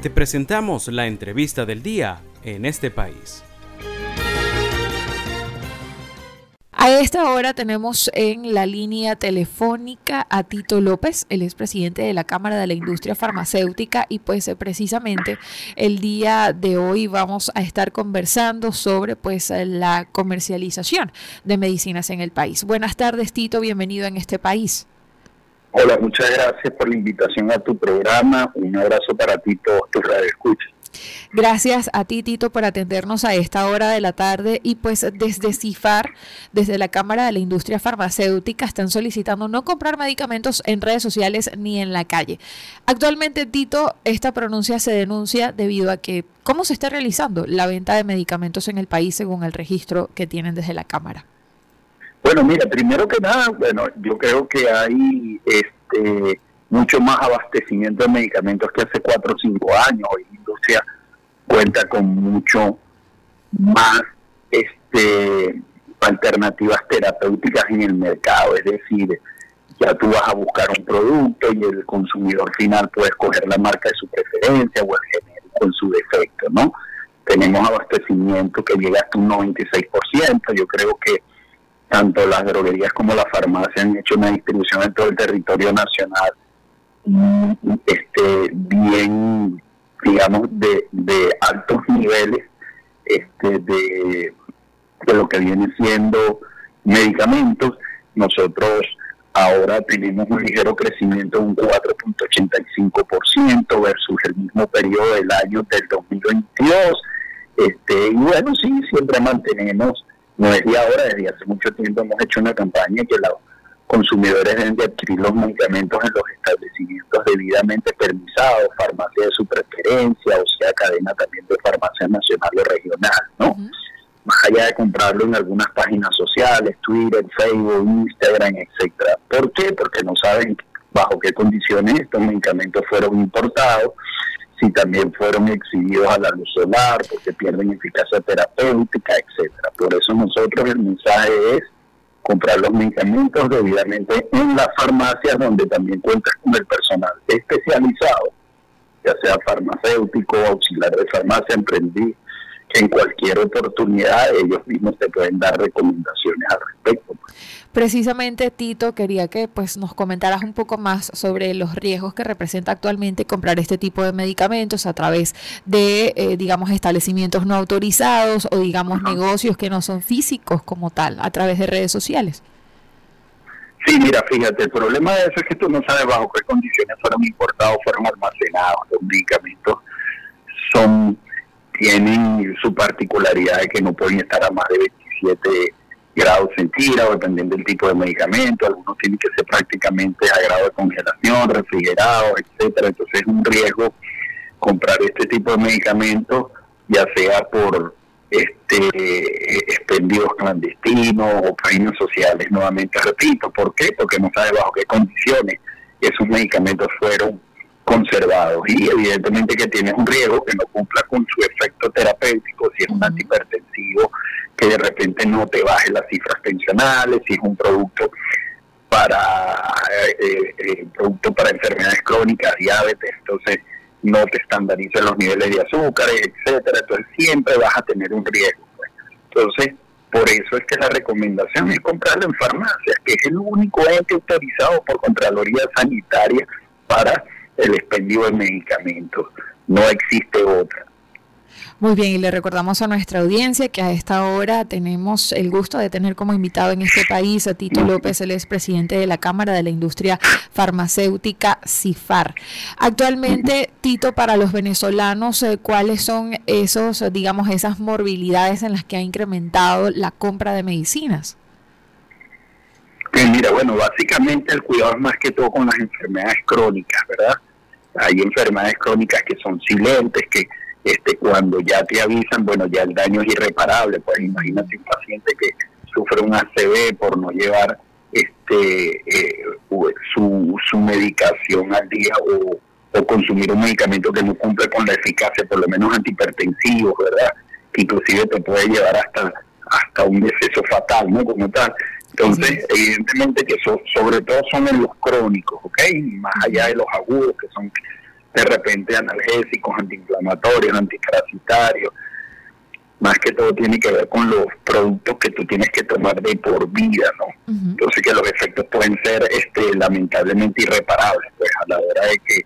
Te presentamos la entrevista del día en este país. A esta hora tenemos en la línea telefónica a Tito López, el es presidente de la Cámara de la Industria Farmacéutica y pues eh, precisamente el día de hoy vamos a estar conversando sobre pues eh, la comercialización de medicinas en el país. Buenas tardes Tito, bienvenido en este país. Hola, muchas gracias por la invitación a tu programa. Un abrazo para ti, todos tus radioescuchas. Gracias a ti, Tito, por atendernos a esta hora de la tarde. Y pues desde CIFAR, desde la Cámara de la Industria Farmacéutica, están solicitando no comprar medicamentos en redes sociales ni en la calle. Actualmente, Tito, esta pronuncia se denuncia debido a que, ¿cómo se está realizando la venta de medicamentos en el país según el registro que tienen desde la Cámara? Bueno, mira, primero que nada, bueno, yo creo que hay este mucho más abastecimiento de medicamentos que hace cuatro o cinco años. Hoy la industria cuenta con mucho más este alternativas terapéuticas en el mercado, es decir, ya tú vas a buscar un producto y el consumidor final puede escoger la marca de su preferencia o el genérico en su defecto, ¿no? Tenemos abastecimiento que llega hasta un 96%, yo creo que tanto las droguerías como las farmacias han hecho una distribución en todo el territorio nacional este bien digamos de, de altos niveles este de, de lo que viene siendo medicamentos. Nosotros ahora tenemos un ligero crecimiento de un 4.85% versus el mismo periodo del año del 2022 este y bueno sí siempre mantenemos no es de ahora, desde hace mucho tiempo hemos hecho una campaña que los consumidores deben de adquirir los medicamentos en los establecimientos debidamente permisados, farmacia de su preferencia, o sea, cadena también de farmacia nacional o regional, ¿no? Más allá de comprarlo en algunas páginas sociales, Twitter, Facebook, Instagram, etcétera. ¿Por qué? Porque no saben bajo qué condiciones estos medicamentos fueron importados si también fueron exhibidos a la luz solar, porque pierden eficacia terapéutica, etcétera. Por eso nosotros el mensaje es comprar los medicamentos debidamente en las farmacias donde también cuentas con el personal especializado, ya sea farmacéutico, auxiliar de farmacia, que en cualquier oportunidad ellos mismos te pueden dar recomendaciones al respecto. Precisamente, Tito, quería que pues nos comentaras un poco más sobre los riesgos que representa actualmente comprar este tipo de medicamentos a través de, eh, digamos, establecimientos no autorizados o, digamos, negocios que no son físicos como tal, a través de redes sociales. Sí, mira, fíjate, el problema de eso es que tú no sabes bajo qué condiciones fueron importados, fueron almacenados. Los medicamentos son tienen su particularidad de que no pueden estar a más de 27 grados centígrados, dependiendo del tipo de medicamento, algunos tienen que ser prácticamente a grado de congelación, refrigerados, etcétera, entonces es un riesgo comprar este tipo de medicamentos, ya sea por este expendidos clandestinos o páginas sociales, nuevamente repito, ¿por qué? Porque no sabe bajo qué condiciones esos medicamentos fueron conservados y evidentemente que tienes un riesgo que no cumpla con su efecto terapéutico, si es un antihipertensivo que de repente no te baje las cifras pensionales, si es un producto para eh, eh, producto para enfermedades crónicas, diabetes, entonces no te estandaricen los niveles de azúcar, etcétera, entonces siempre vas a tener un riesgo. Pues. Entonces, por eso es que la recomendación es comprarlo en farmacias, que es el único ente autorizado por Contraloría Sanitaria para el expendio de medicamentos. No existe otra. Muy bien, y le recordamos a nuestra audiencia que a esta hora tenemos el gusto de tener como invitado en este país a Tito López, el presidente de la Cámara de la Industria Farmacéutica CIFAR. Actualmente, Tito, para los venezolanos, eh, ¿cuáles son esos, digamos, esas morbilidades en las que ha incrementado la compra de medicinas? mira, bueno, básicamente el cuidado es más que todo con las enfermedades crónicas, ¿verdad? Hay enfermedades crónicas que son silentes, que este, cuando ya te avisan, bueno, ya el daño es irreparable. Pues imagínate un paciente que sufre un ACV por no llevar este eh, su, su medicación al día o, consumir un medicamento que no cumple con la eficacia, por lo menos antihipertensivo, ¿verdad? Que inclusive te puede llevar hasta hasta un deceso fatal, ¿no? Como tal. Entonces, evidentemente que sobre todo son en los crónicos, ¿ok? Más allá de los agudos, que son de repente analgésicos, antiinflamatorios, antiparasitarios. Más que todo tiene que ver con los productos que tú tienes que tomar de por vida, ¿no? Entonces que los efectos pueden ser este lamentablemente irreparables, pues a la hora de que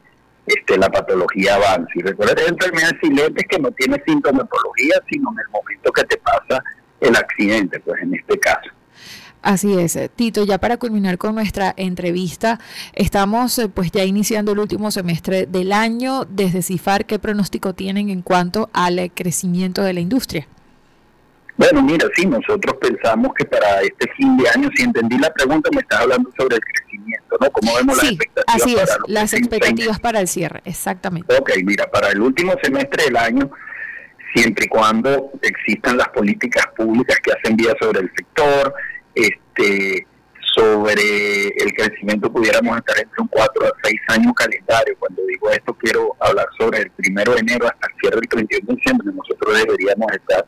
este, la patología avance. Y recuerda que hay enfermedades silentes que no tiene sintomatología, sino en el momento que te pasa el accidente, pues en este caso. Así es, Tito, ya para culminar con nuestra entrevista, estamos eh, pues ya iniciando el último semestre del año. Desde CIFAR, ¿qué pronóstico tienen en cuanto al eh, crecimiento de la industria? Bueno, mira, sí, nosotros pensamos que para este fin de año, si entendí la pregunta, me estás hablando sobre el crecimiento, ¿no? ¿Cómo vemos las expectativas? Así es, las expectativas para el cierre, exactamente. Ok, mira, para el último semestre del año, siempre y cuando existan las políticas públicas que hacen vía sobre el sector, este sobre el crecimiento pudiéramos estar entre un 4 a 6 años calendario. Cuando digo esto quiero hablar sobre el primero de enero hasta el cierre del 31 de diciembre. Nosotros deberíamos estar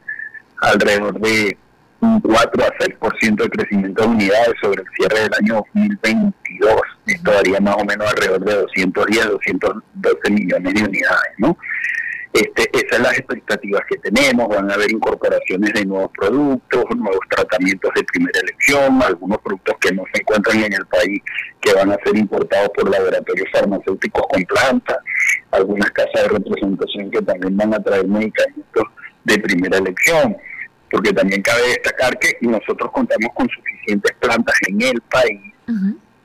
alrededor de un 4 a 6% de crecimiento de unidades sobre el cierre del año 2022. Esto daría más o menos alrededor de 210, 212 millones de unidades, ¿no? Este, expectativas que tenemos, van a haber incorporaciones de nuevos productos, nuevos tratamientos de primera elección, algunos productos que no se encuentran en el país que van a ser importados por laboratorios farmacéuticos con planta, algunas casas de representación que también van a traer medicamentos de primera elección, porque también cabe destacar que nosotros contamos con suficientes plantas en el país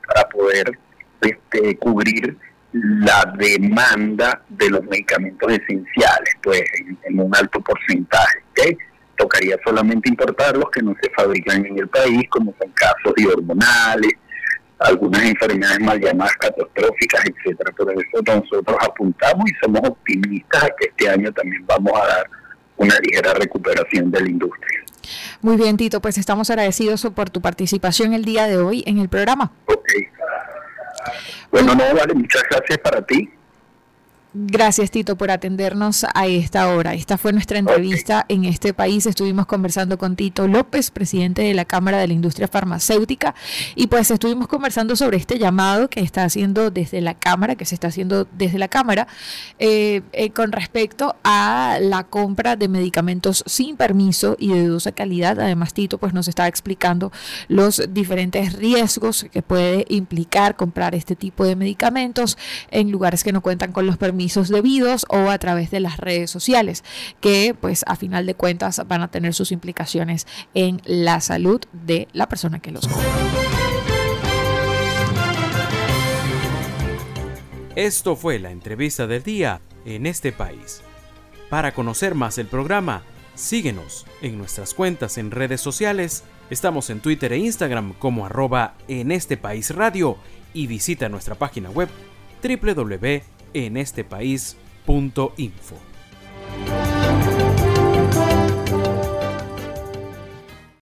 para poder este, cubrir la demanda de los medicamentos esenciales, pues en, un alto porcentaje. Tocaría solamente importar los que no se fabrican en el país, como son casos de hormonales, algunas enfermedades mal llamadas catastróficas, etcétera. Por eso nosotros apuntamos y somos optimistas a que este año también vamos a dar una ligera recuperación de la industria. Muy bien, Tito, pues estamos agradecidos por tu participación el día de hoy en el programa. Ok. Bueno, no, vale, muchas gracias para ti. Gracias, Tito, por atendernos a esta hora. Esta fue nuestra entrevista en este país. Estuvimos conversando con Tito López, presidente de la Cámara de la Industria Farmacéutica, y pues estuvimos conversando sobre este llamado que está haciendo desde la Cámara, que se está haciendo desde la Cámara, eh, eh, con respecto a la compra de medicamentos sin permiso y de dudosa calidad. Además, Tito pues nos está explicando los diferentes riesgos que puede implicar comprar este tipo de medicamentos en lugares que no cuentan con los permisos debidos o a través de las redes sociales, que pues a final de cuentas van a tener sus implicaciones en la salud de la persona que los compra. Esto fue la entrevista del día en este país. Para conocer más el programa, síguenos en nuestras cuentas en redes sociales. Estamos en Twitter e Instagram como arroba en este país radio y visita nuestra página web www en este país.info.